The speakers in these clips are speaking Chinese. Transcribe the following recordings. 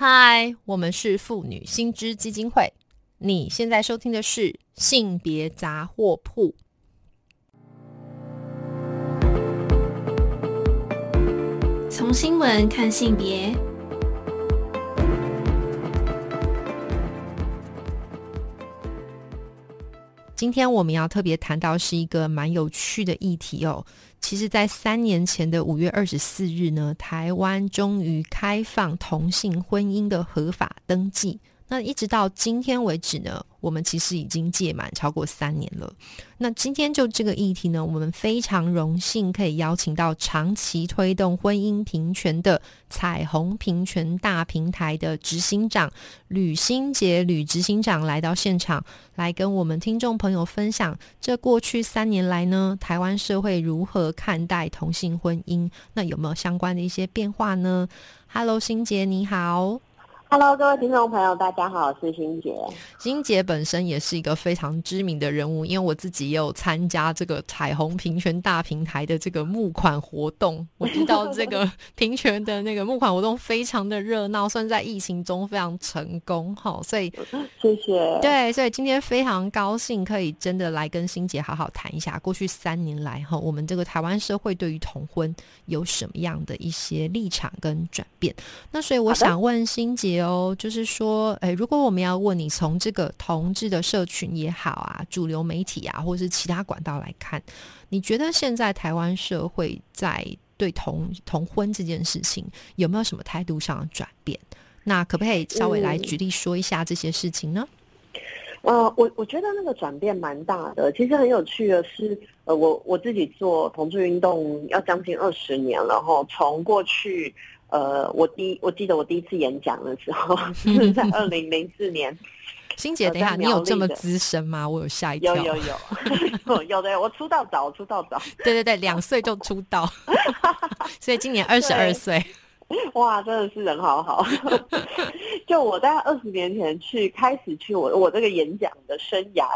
嗨，我们是妇女新知基金会。你现在收听的是性别杂货铺。从新闻看性别，今天我们要特别谈到是一个蛮有趣的议题哦。其实，在三年前的五月二十四日呢，台湾终于开放同性婚姻的合法登记。那一直到今天为止呢，我们其实已经届满超过三年了。那今天就这个议题呢，我们非常荣幸可以邀请到长期推动婚姻平权的彩虹平权大平台的执行长吕新杰吕执行长来到现场，来跟我们听众朋友分享这过去三年来呢，台湾社会如何看待同性婚姻？那有没有相关的一些变化呢？Hello，新杰你好。Hello，各位听众朋友，大家好，我是欣杰。欣杰本身也是一个非常知名的人物，因为我自己也有参加这个彩虹平权大平台的这个募款活动。我知道这个 平权的那个募款活动非常的热闹，算在疫情中非常成功哈。所以谢谢。对，所以今天非常高兴可以真的来跟欣杰好好谈一下，过去三年来哈，我们这个台湾社会对于同婚有什么样的一些立场跟转变。那所以我想问欣杰。哦，就是说，哎，如果我们要问你，从这个同志的社群也好啊，主流媒体啊，或者是其他管道来看，你觉得现在台湾社会在对同同婚这件事情有没有什么态度上的转变？那可不可以稍微来举例说一下这些事情呢？呃，我我觉得那个转变蛮大的。其实很有趣的是，呃，我我自己做同志运动要将近二十年了，哈，从过去。呃，我第我记得我第一次演讲的时候是 在二零零四年。欣姐，等一下，你有这么资深吗？我有吓一跳。有有有，有的。我出道早，出道早。对对对，两岁就出道，所以今年二十二岁。哇，真的是人好好。就我在二十年前去开始去我我这个演讲的生涯，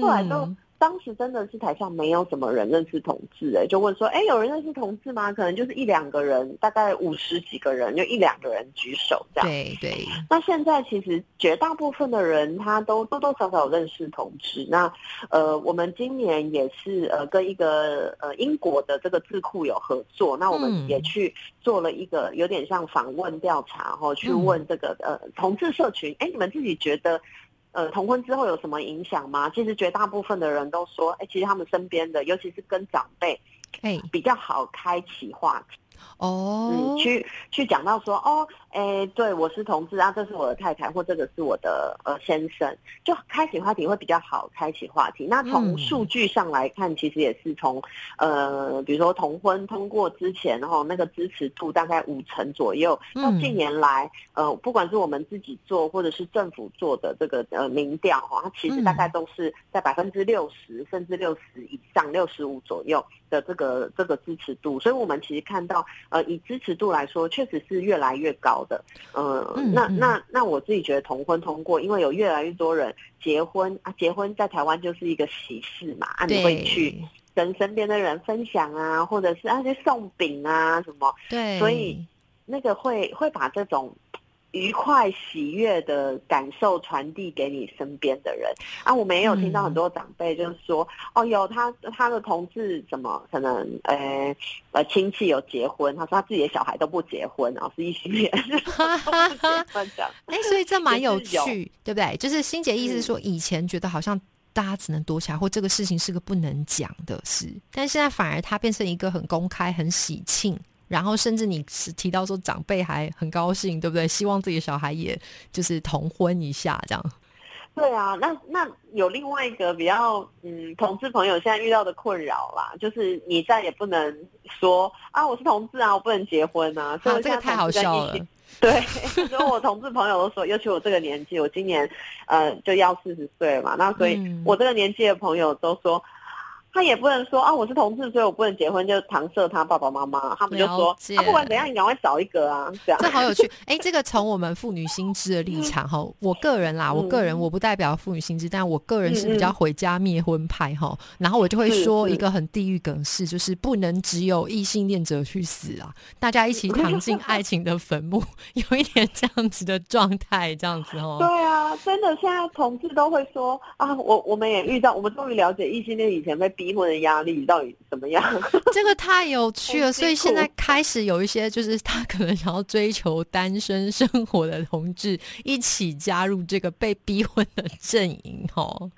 后来都。当时真的是台上没有什么人认识同志，哎，就问说，哎，有人认识同志吗？可能就是一两个人，大概五十几个人，就一两个人举手这样。对对。那现在其实绝大部分的人，他都多多少少有认识同志。那呃，我们今年也是呃跟一个呃英国的这个智库有合作，那我们也去做了一个有点像访问调查，然后去问这个呃同志社群，哎，你们自己觉得？呃，同婚之后有什么影响吗？其实绝大部分的人都说，哎，其实他们身边的，尤其是跟长辈，哎，比较好开启话题。哦，去去讲到说，哦，哎，对我是同志啊，这是我的太太，或这个是我的呃先生，就开启话题会比较好开启话题。那从数据上来看，其实也是从呃，比如说同婚通过之前，然后那个支持度大概五成左右，到近年来，呃，不管是我们自己做或者是政府做的这个呃民调哈，它其实大概都是在百分之六十甚至六十以上，六十五左右的这个这个支持度。所以我们其实看到。呃，以支持度来说，确实是越来越高的。呃，那那那我自己觉得同婚通过，因为有越来越多人结婚啊，结婚在台湾就是一个喜事嘛，啊，你会去跟身边的人分享啊，或者是啊去送饼啊什么，对，所以那个会会把这种。愉快喜悦的感受传递给你身边的人啊！我们也有听到很多长辈就是说，哦，有他他的同事怎么可能，呃呃亲戚有结婚，他说他自己的小孩都不结婚，然后 是一群人。哎，所以这蛮有趣，对不对？就是欣姐意思是说，以前觉得好像大家只能躲起来，或这个事情是个不能讲的事，但现在反而它变成一个很公开、很喜庆。然后甚至你是提到说长辈还很高兴，对不对？希望自己的小孩也就是同婚一下这样。对啊，那那有另外一个比较嗯，同志朋友现在遇到的困扰啦，就是你再也不能说啊，我是同志啊，我不能结婚啊。所以这个太好笑了。对，所以我同志朋友都说，尤其我这个年纪，我今年呃就要四十岁了嘛，那所以我这个年纪的朋友都说。他也不能说啊，我是同志，所以我不能结婚，就搪塞他爸爸妈妈。他们就说，啊，不管怎样，你赶快找一个啊，这样。这好有趣。哎，这个从我们妇女心知的立场哈，我个人啦，我个人我不代表妇女心知，但我个人是比较回家灭婚派哈。然后我就会说一个很地狱梗事，就是不能只有异性恋者去死啊，大家一起躺进爱情的坟墓，有一点这样子的状态，这样子哦。对啊，真的，现在同志都会说啊，我我们也遇到，我们终于了解异性恋以前被。离婚的压力到底怎么样？这个太有趣了，所以现在开始有一些就是他可能想要追求单身生活的同志一起加入这个被逼婚的阵营哦。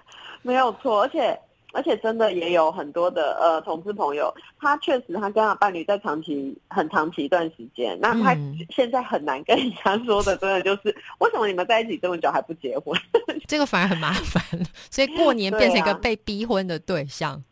没有错，而且而且真的也有很多的呃同志朋友，他确实他跟他伴侣在长期很长期一段时间，那他现在很难跟人家说的，真的就是为什么你们在一起这么久还不结婚？这个反而很麻烦，所以过年变成一个被逼婚的对象。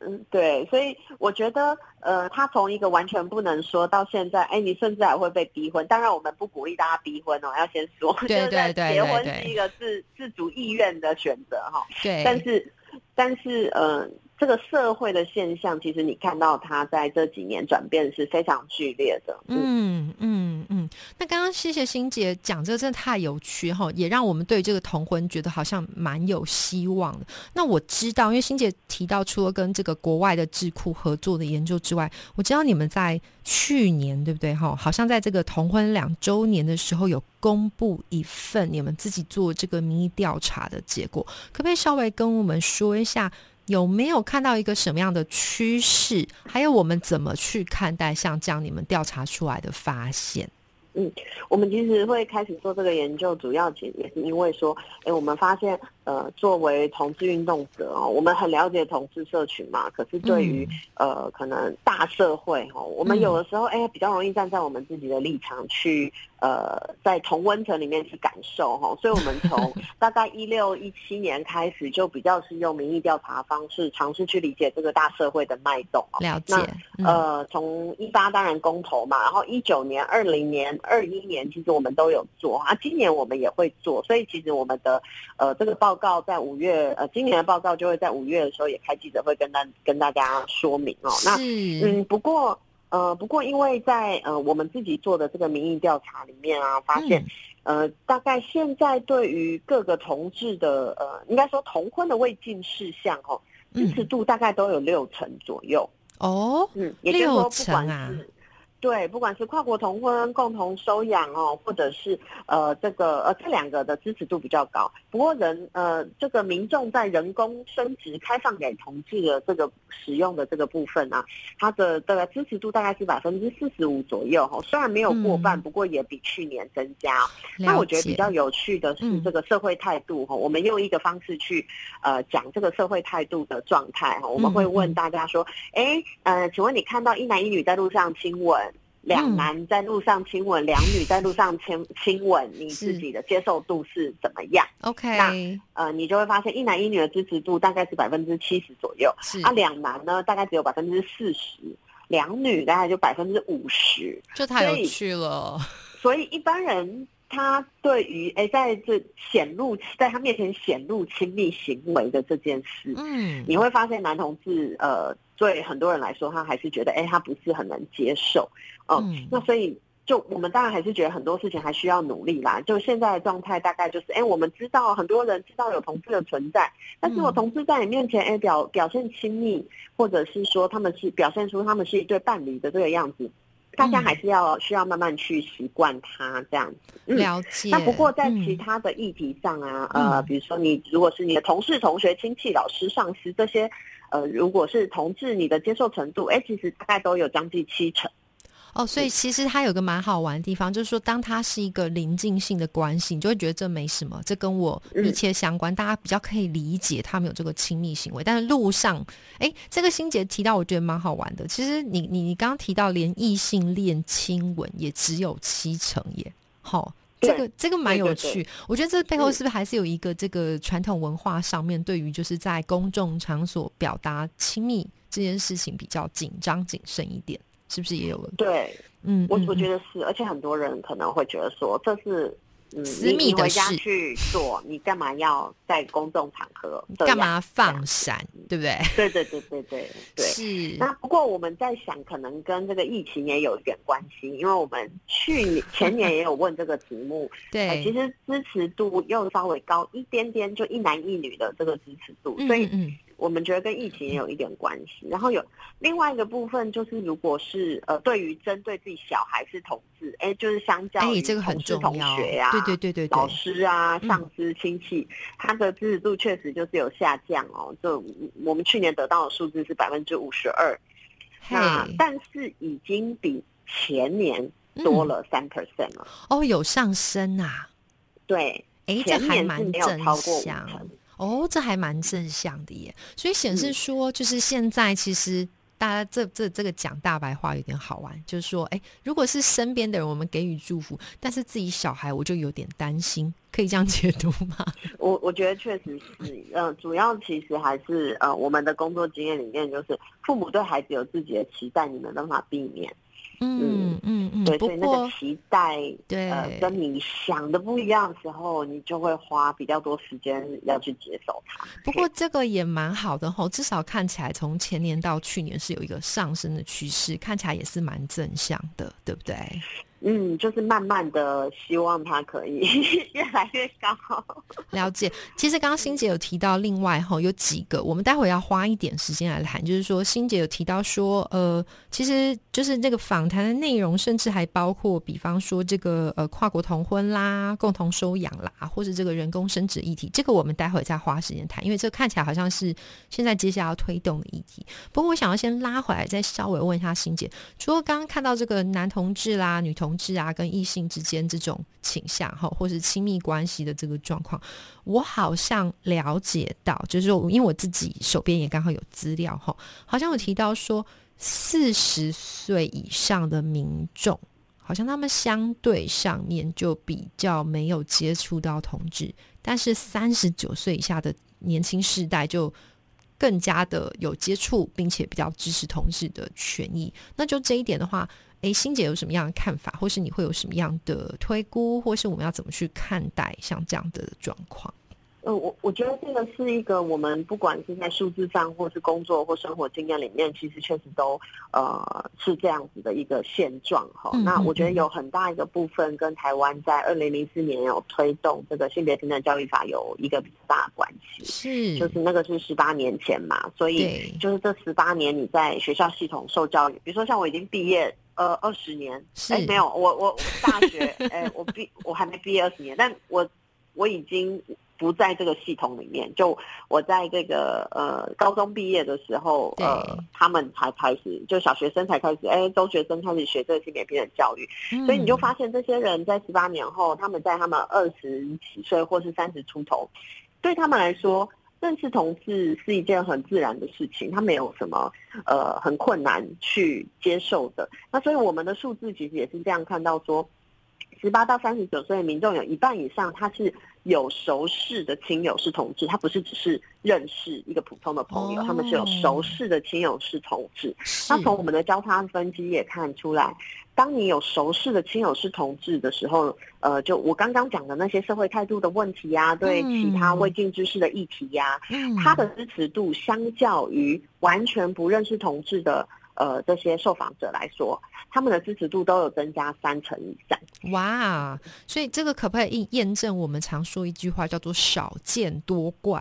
嗯，对，所以我觉得，呃，他从一个完全不能说到现在，哎，你甚至还会被逼婚。当然，我们不鼓励大家逼婚哦，要先说，对对对，结婚是一个自自主意愿的选择哈。对，但是，但是，呃。这个社会的现象，其实你看到他在这几年转变是非常剧烈的。嗯嗯嗯。那刚刚谢谢欣姐讲这个真的太有趣哈，也让我们对这个同婚觉得好像蛮有希望的。那我知道，因为欣姐提到除了跟这个国外的智库合作的研究之外，我知道你们在去年对不对哈？好像在这个同婚两周年的时候有公布一份你们自己做这个民意调查的结果，可不可以稍微跟我们说一下？有没有看到一个什么样的趋势？还有我们怎么去看待像这样你们调查出来的发现？嗯，我们其实会开始做这个研究，主要也也是因为说，哎，我们发现，呃，作为同志运动者哦，我们很了解同志社群嘛，可是对于呃，可能大社会哦，我们有的时候哎，比较容易站在我们自己的立场去。呃，在同温层里面去感受哈，所以我们从 大概一六一七年开始，就比较是用民意调查方式尝试去理解这个大社会的脉动。了解。呃，从一八当然公投嘛，然后一九年、二零年、二一年，其实我们都有做啊，今年我们也会做，所以其实我们的呃这个报告在五月呃今年的报告就会在五月的时候也开记者会跟大跟大家说明哦。那嗯，不过。呃，不过因为在呃我们自己做的这个民意调查里面啊，发现，呃，大概现在对于各个同志的呃，应该说同婚的未尽事项哦，支持度大概都有六成左右哦，嗯，也就是说不管是。对，不管是跨国同婚、共同收养哦，或者是呃这个呃这两个的支持度比较高。不过人呃这个民众在人工生殖开放给同志的这个使用的这个部分啊，它的这个支持度大概是百分之四十五左右哈。虽然没有过半，不过也比去年增加。那我觉得比较有趣的是这个社会态度哈。我们用一个方式去呃讲这个社会态度的状态哈。我们会问大家说，哎呃，请问你看到一男一女在路上亲吻？两男在路上亲吻，两女在路上亲亲吻，你自己的接受度是怎么样？OK，那呃，你就会发现一男一女的支持度大概是百分之七十左右，啊，两男呢大概只有百分之四十，两女大概就百分之五十，这太有趣了。所以一般人他对于哎在这显露在他面前显露亲密行为的这件事，嗯，你会发现男同志呃。对很多人来说，他还是觉得，哎，他不是很能接受，嗯，那所以就我们当然还是觉得很多事情还需要努力啦。就现在的状态，大概就是，哎，我们知道很多人知道有同志的存在，但是我同志在你面前，哎，表表现亲密，或者是说他们是表现出他们是一对伴侣的这个样子，大家还是要需要慢慢去习惯他这样子。了解。那不过在其他的议题上啊，呃，比如说你如果是你的同事、同学、亲戚、老师、上司这些。呃，如果是同志，你的接受程度，哎，其实大概都有将近七成。哦，所以其实它有个蛮好玩的地方，就是说，当它是一个临近性的关系，你就会觉得这没什么，这跟我密切相关，大家比较可以理解他们有这个亲密行为。但是路上，哎，这个心结提到，我觉得蛮好玩的。其实你你你刚刚提到，连异性恋亲吻也只有七成耶，好。这个这个蛮有趣，我觉得这背后是不是还是有一个这个传统文化上面对于就是在公众场所表达亲密这件事情比较紧张谨慎一点，是不是也有了？对，嗯，我我觉得是，而且很多人可能会觉得说这是嗯，私密的事去做，你干嘛要在公众场合？干嘛放闪，对不对？对对对对对对。是，那不过我们在想，可能跟这个疫情也有一点关系，因为我们去年前年也有问这个题目，呃，其，实支持度又稍微高一点点，就一男一女的这个支持度，所以我们觉得跟疫情也有一点关系。然后有另外一个部分，就是如果是呃，对于针对自己小孩是同志，哎，就是相较哎，于这个很同事同学呀、对对对对老对，师啊、嗯上司、亲戚，他的支持度确实就是有下降哦。就我们去年得到的数字是百分之五十二，那，但是已经比前年多嗯了三 percent 了。哦，有上升啊，对，哎，这前年是还蛮没有正超过五向成。哦，这还蛮正向的耶，所以显示嗯说，就是现在其实大家这这这个讲大白话有点好玩，就是说，哎，如果是身边的人，我们给予祝福，但是自己小孩，我就有点担心，可以这样解读吗？我我觉得确实是，呃，主要其实还是呃，我们的工作经验里面，就是父母对孩子有自己的期待，你没办法避免。嗯嗯嗯，对，不所以那个过期待，对呃，跟你想的不一样的时候，你就会花比较多时间要去接受它。不过这个也蛮好的吼，至少看起来从前年到去年是有一个上升的趋势，看起来也是蛮正向的，对不对？嗯，就是慢慢的希望它可以 越来越高。了解。其实刚刚欣姐有提到，另外哈有几个，我们待会要花一点时间来谈。就是说，欣姐有提到说，呃，其实就是这个访谈的内容，甚至还包括，比方说这个呃跨国同婚啦、共同收养啦，或者这个人工生殖议题。这个我们待会再花时间谈，因为这看起来好像是现在接下来要推动的议题。不过我想要先拉回来，再稍微问一下欣姐，除了刚刚看到这个男同志啦、女同同志啊，跟异性之间这种倾向哈，或是亲密关系的这个状况，我好像了解到，就是说，因为我自己手边也刚好有资料哈，好像有提到说，四十岁以上的民众，好像他们相对上面就比较没有接触到同志，但是三十九岁以下的年轻世代就。更加的有接触，并且比较支持同志的权益。那就这一点的话，诶，欣姐有什么样的看法，或是你会有什么样的推估，或是我们要怎么去看待像这样的状况？呃，我我觉得这个是一个我们不管是在数字上，或是工作或生活经验里面，其实确实都呃是这样子的一个现状哈。那我觉得嗯有很大一个部分跟台湾在二零零四年有推动这个性别平等教育法有一个比较大的关系。是，就是那个是十八年前嘛，所以，就是这十八年你在学校系统受教育，比如说像我已经毕业呃二十年，是。哎没有，我我我大学哎我毕我还没毕业二十年，但我我已经不在这个系统里面，就我在这个呃高中毕业的时候，对。呃他们才开始，就小学生才开始，哎中学生开始学这个性别平等教育，所以你就嗯。发现这些人在十八年后，他们在他们二十几岁或是三十出头，对他们来说，认识同志是一件很自然的事情，他没有什么呃很困难去接受的。那所以我们的数字其实也是这样看到说。十八到三十九岁的民众有一半以上，他是有熟识的亲友是同志，他不是只是认识一个普通的朋友，哦他们是有熟识的亲友是同志。那从我们的交叉分析也看出来，当你有熟识的亲友是同志的时候，呃，就我刚刚讲的那些社会态度的问题呀、对其他嗯未尽之事的议题呀、嗯。他的支持度相较于完全不认识同志的呃这些受访者来说，他们的支持度都有增加三成以上。哇，所以这个可不可以验验证我们常说一句话叫做“少见多怪”，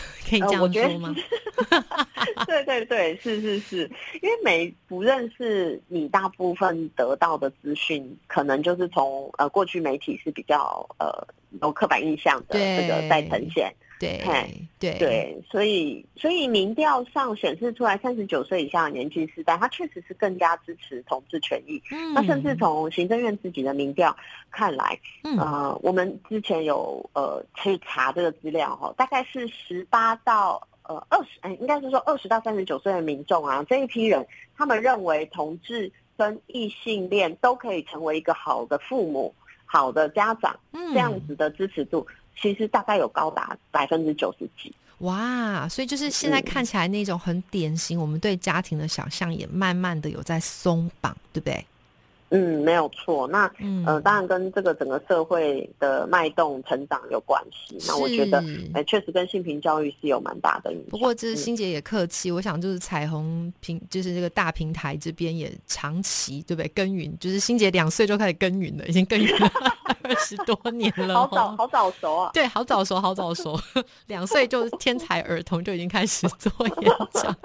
可以这样说吗？对对对，是是是，因为每不认识你，大部分得到的资讯，可能就是从呃过去媒体是比较呃有刻板印象的这个在呈现。对嘿对。对，所以所以民调上显示出来，三十九岁以下的年轻世代，他确实是更加支持同志权益。嗯。那甚至从行政院自己的民调看来，嗯。呃，我们之前有呃去查这个资料哈，大概是十八到呃二十，哎，应该是说二十到三十九岁的民众啊，这一批人，他们认为同志跟异性恋都可以成为一个好的父母、好的家长，嗯。这样子的支持度，其实大概有高达百分之九十几。哇，所以就是现在看起来那种很典型，我们对家庭的想象也慢慢的有在松绑，对不对？嗯，没有错。那呃，当然跟这个整个社会的脉动成长有关系。那我觉得，哎，确实跟性平教育是有蛮大的影响。不过，这欣姐也客气，我想就是彩虹平，就是这个大平台这边也长期对不对耕耘？就是欣姐两岁就开始耕耘了，已经耕耘了 二十多年了，好早好早熟啊！对，好早熟，好早熟，两岁就是天才儿童就已经开始做演讲。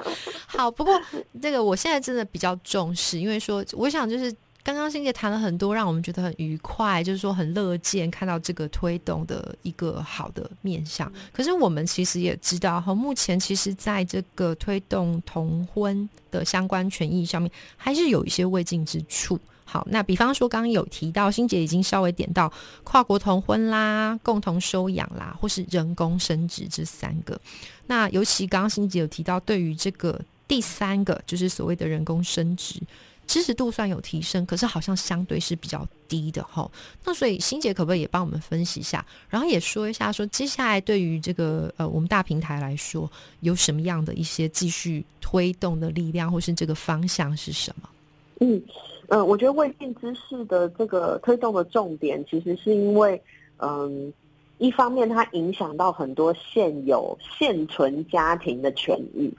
好，不过这个我现在真的比较重视，因为说我想就是。刚刚欣姐谈了很多，让我们觉得很愉快，就是说很乐见看到这个推动的一个好的面向。可是我们其实也知道，哈，目前其实在这个推动同婚的相关权益上面，还是有一些未尽之处。好，那比方说刚刚有提到，欣姐已经稍微点到跨国同婚啦、共同收养啦，或是人工生殖这三个。那尤其刚刚欣姐有提到，对于这个第三个，就是所谓的人工生殖。知识度算有提升，可是好像相对是比较低的哈。那所以欣姐可不可以也帮我们分析一下，然后也说一下，说接下来对于这个呃我们大平台来说，有什么样的一些继续推动的力量，或是这个方向是什么？嗯呃，我觉得未尽知识的这个推动的重点，其实是因为嗯，一方面它影响到很多现有现存家庭的权益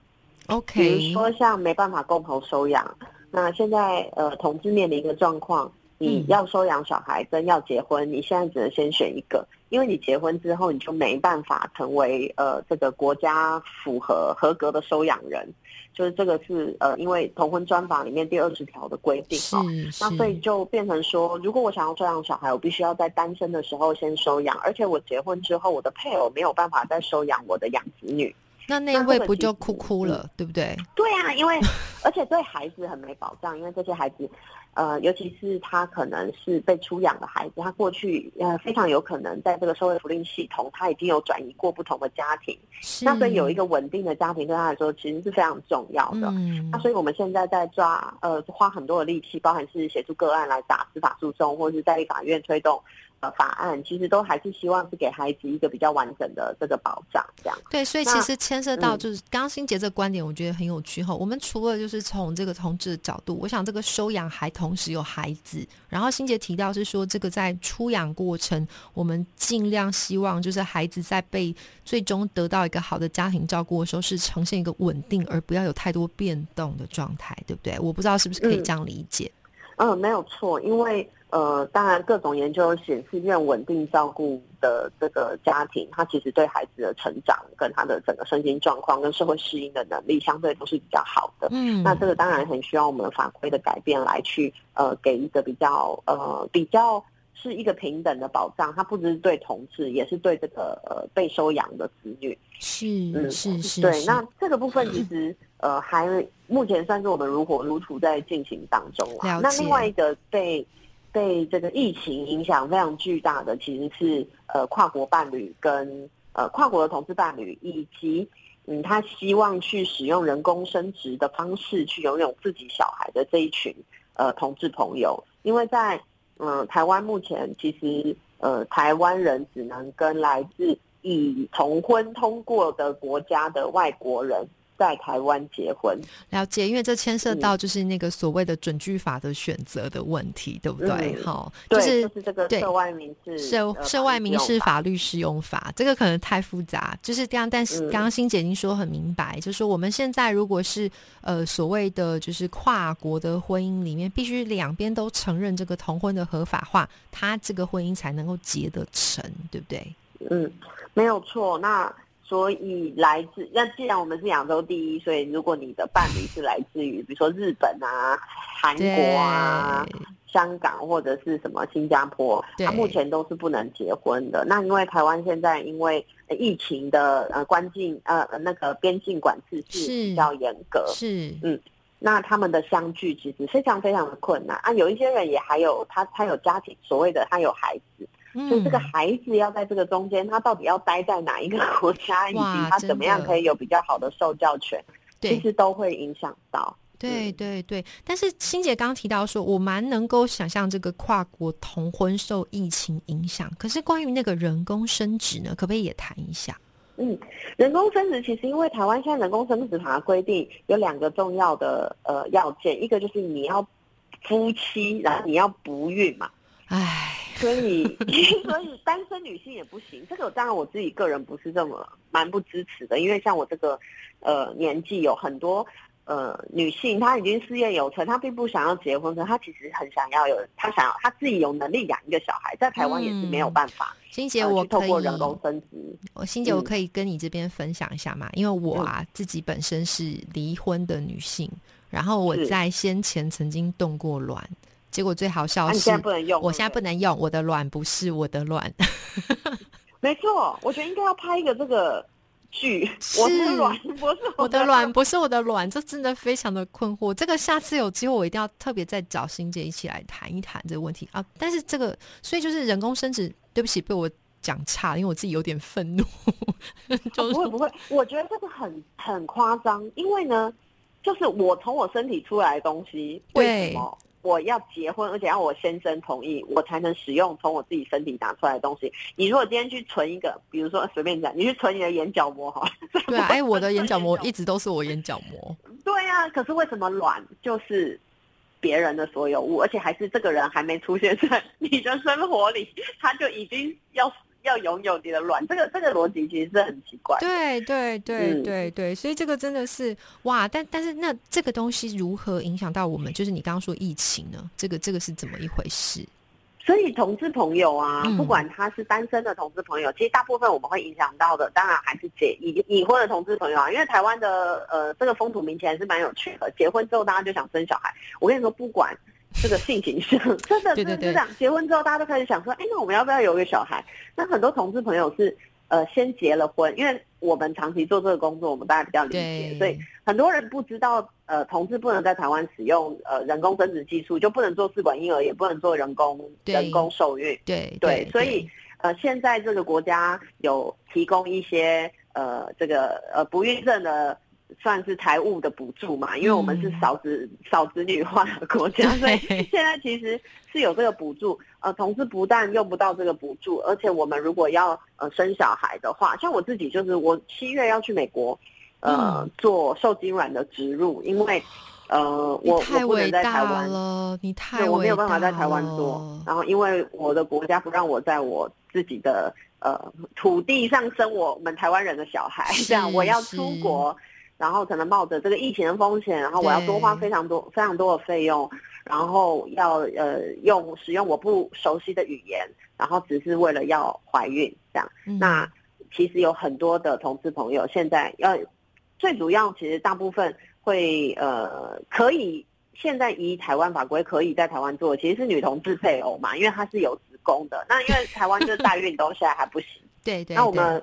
，OK，比如说像没办法共同收养。那现在呃，同志面临一个状况，你要收养小孩跟要结婚，你现在只能先选一个，因为你结婚之后你就没办法成为呃这个国家符合合格的收养人，就是这个是呃因为同婚专法里面第二十条的规定啊，那所以就变成说，如果我想要收养小孩，我必须要在单身的时候先收养，而且我结婚之后，我的配偶没有办法再收养我的养子女。那那位不就哭哭了，对不对？对啊，因为而且对孩子很没保障，因为这些孩子，呃，尤其是他可能是被出养的孩子，他过去呃非常有可能在这个社会福利系统，他已经有转移过不同的家庭，那所以有一个稳定的家庭对他来说其实是非常重要的。嗯那所以我们现在在抓呃花很多的力气，包含是协助个案来打司法诉讼，或者是在立法院推动。呃，法案其实都还是希望是给孩子一个比较完整的这个保障，这样。对，所以其实牵涉到就是刚刚新杰这个观点，我觉得很有趣哈。我们除了就是从这个同志的角度，我想这个收养还同时有孩子，然后新杰提到是说这个在出养过程，我们尽量希望就是孩子在被最终得到一个好的家庭照顾的时候，是呈现一个稳定，而不要有太多变动的状态，对不对？我不知道是不是可以这样理解。嗯，没有错，因为。呃，当然，各种研究显示，愿稳定照顾的这个家庭，他其实对孩子的成长跟他的整个身心状况跟社会适应的能力，相对都是比较好的。嗯，那这个当然很需要我们法规的改变来去呃，给一个比较呃比较是一个平等的保障。它不只是对同志，也是对这个呃被收养的子女。是，嗯，是是。对，那这个部分其实呃还目前算是我们如火如荼在进行当中了。那另外一个被。被这个疫情影响非常巨大的，其实是呃跨国伴侣跟呃跨国的同志伴侣，以及嗯他希望去使用人工生殖的方式去拥有自己小孩的这一群呃同志朋友，因为在嗯台湾目前其实呃台湾人只能跟来自已同婚通过的国家的外国人。在台湾结婚，了解，因为这牵涉到就是那个所谓的准据法的选择的问题，对不对？好，就是就是这个涉外民事涉涉外民事法律适用法，这个可能太复杂。就是这样，但是刚刚欣姐已经说很明白，就是说我们现在如果是呃所谓的就是跨国的婚姻里面，必须两边都承认这个同婚的合法化，他这个婚姻才能够结得成，对不对？嗯，没有错。那所以来自那既然我们是亚洲第一，所以如果你的伴侣是来自于比如说日本啊、韩国啊、香港或者是什么新加坡，他目前都是不能结婚的。那因为台湾现在因为疫情的呃关境呃那个边境管制是比较严格，是嗯，那他们的相聚其实非常非常的困难啊。有一些人也还有他他有家庭，所谓的他有孩子。就这个孩子要在这个中间，他到底要待在哪一个 国家，以及他怎么样可以有比较好的受教权，其实都会影响到。对对对，但是欣姐刚刚提到说，我蛮能够想象这个跨国同婚受疫情影响。可是关于那个人工生殖呢，可不可以也谈一下？嗯，人工生殖其实因为台湾现在人工生殖法规定有两个重要的呃要件，一个就是你要。夫妻，然后你要不孕嘛，唉，所以 所以单身女性也不行。这个当然我自己个人不是这么蛮不支持的，因为像我这个呃年纪有很多。呃，女性她已经事业有成，她并不想要结婚，可她其实很想要有，她想要她自己有能力养一个小孩，在台湾也是没有办法。欣姐，我透过人工生殖，我欣姐，我可以跟你这边分享一下嘛？因为我啊自己本身是离婚的女性，然后我在先前曾经动过卵，结果最好笑是，现在不能用，我现在不能用我的卵，不是我的卵。没错，我觉得应该要拍一个这个。剧，我的卵不是我的卵，不是我的卵，这真的非常的困惑。这个下次有机会，我一定要特别再找欣姐一起来谈一谈这个问题啊！但是这个，所以就是人工生殖，对不起，被我讲差，因为我自己有点愤怒。就不会不会，我觉得这个很很夸张，因为呢，就是我从我身体出来的东西，为什么？我要结婚，而且要我先生同意，我才能使用从我自己身体拿出来的东西。你如果今天去存一个，比如说随便讲，你去存你的眼角膜哈。对啊，哎，我的眼角膜一直都是我眼角膜。对呀，可是为什么卵就是别人的所有物，而且还是这个人还没出现在 你的生活里，他就已经要。要拥有你的卵，这个这个逻辑其实是很奇怪。对对对对对，所以这个真的是哇！但但是那这个东西如何影响到我们？就是你刚刚说疫情呢？这个这个是怎么一回事？所以同志朋友啊，不管他是单身的同志朋友，其实大部分我们会影响到的，当然还是结已已婚的同志朋友啊。因为台湾的呃这个风土民情还是蛮有趣的，结婚之后大家就想生小孩。我跟你说，不管。这个性情是 真的，是这样。结婚之后，大家都开始想说，哎，那我们要不要有一个小孩？那很多同志朋友是呃先结了婚，因为我们长期做这个工作，我们大家比较理解，所以很多人不知道，呃，同志不能在台湾使用呃人工生殖技术，就不能做试管婴儿，也不能做人工人工受孕。对对，所以呃，现在这个国家有提供一些呃这个呃不孕症的。算是财务的补助嘛，因为我们是少子少子女化的国家，所以现在其实是有这个补助。呃，同时不但用不到这个补助，而且我们如果要呃生小孩的话，像我自己就是我七月要去美国，呃，做受精卵的植入，因为呃我我不能在台湾了，你太我没有办法在台湾做，然后因为我的国家不让我在我自己的呃土地上生我们台湾人的小孩，这样我要出国。然后可能冒着这个疫情的风险，然后我要多花非常多非常多的费用，然后要呃用使用我不熟悉的语言，然后只是为了要怀孕这样。那其实有很多的同志朋友现在要最主要，其实大部分会呃可以现在以台湾法规可以在台湾做，其实是女同志配偶嘛，因为她是有子宫的。那因为台湾就是代孕都现在还不行。对对。那我们。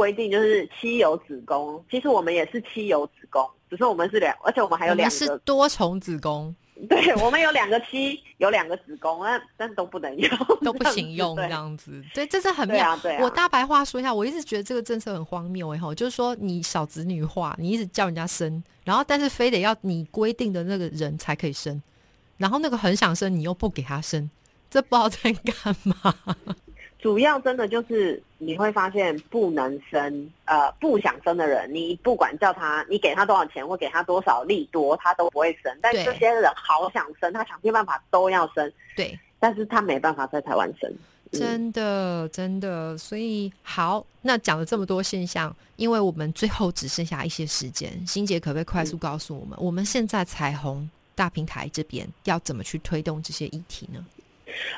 规定就是七有子宫，其实我们也是七有子宫，只是我们是两，而且我们还有两个是多重子宫。对，我们有两个妻，有两个子宫，但但都不能用，都不行用这样子。对，这是很妙。我大白话说一下，我一直觉得这个政策很荒谬，哎吼，就是说你少子女化，你一直叫人家生，然后但是非得要你规定的那个人才可以生，然后那个很想生你又不给他生，这不知道在干嘛。主要真的就是你会发现不能生，呃，不想生的人，你不管叫他，你给他多少钱或给他多少利多，他都不会生。但这些人好想生，他想尽办法都要生。对，但是他没办法在台湾生。真的，真的。所以好，那讲了这么多现象，因为我们最后只剩下一些时间，欣姐可不可以快速告诉我们，我们现在彩虹大平台这边要怎么去推动这些议题呢？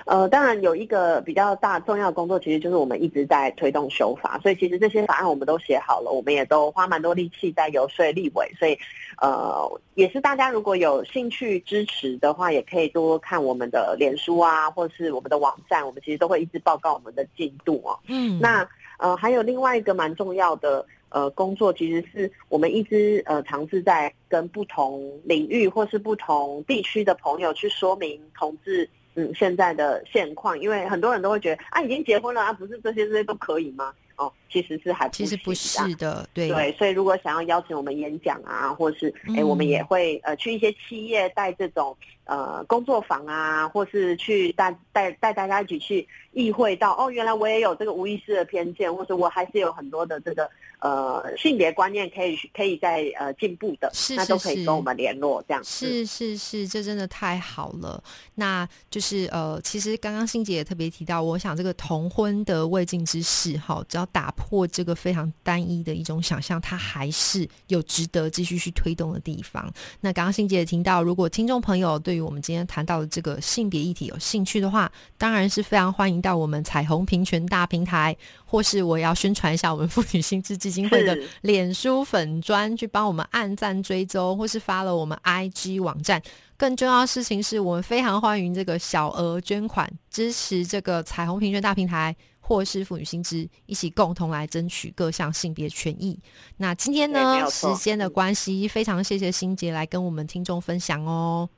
呃，当然有一个比较大重要的工作，其实就是我们一直在推动修法，所以其实这些法案我们都写好了，我们也都花蛮多力气在游说立委，所以呃，也是大家如果有兴趣支持的话，也可以多看我们的脸书啊，或是我们的网站，我们其实都会一直报告我们的进度哦。嗯，那呃，还有另外一个蛮重要的呃工作，其实是我们一直呃尝试在跟不同领域或是不同地区的朋友去说明同志。嗯，现在的现况，因为很多人都会觉得啊，已经结婚了啊，不是这些这些都可以吗？哦，其实是还其实不是的，对对，所以如果想要邀请我们演讲啊，或是哎，我们也会呃去一些企业带这种呃工作坊啊，或是去带带带大家一起去意会到，哦，原来我也有这个无意识的偏见，或者我还是有很多的这个呃性别观念可以可以在呃进步的，是那都可是以跟我们联络这样子。是是是，这真的太好了。那就是呃，其实刚刚欣姐也特别提到，我想这个同婚的未尽之事，哈，只要打破这个非常单一的一种想象，它还是有值得继续去推动的地方。那刚刚欣姐也听到，如果听众朋友对于我们今天谈到的这个性别议题有兴趣的话，当然是非常欢迎到我们彩虹平权大平台，或是我要宣传一下我们妇女心智基金会的脸书粉专，去帮我们按赞追踪，或是发了我们 IG 网站。更重要的事情是我们非常欢迎这个小额捐款，支持这个彩虹平权大平台。或是妇女心知，一起共同来争取各项性别权益。那今天呢，有时间的关系，非常谢谢欣杰来跟我们听众分享哦，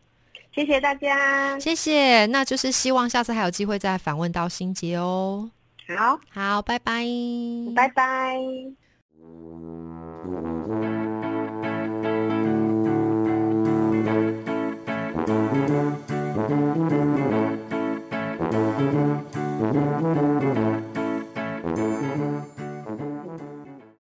谢谢大家，谢谢。那就是希望下次还有机会再访问到心杰哦。好，好，拜拜，拜拜。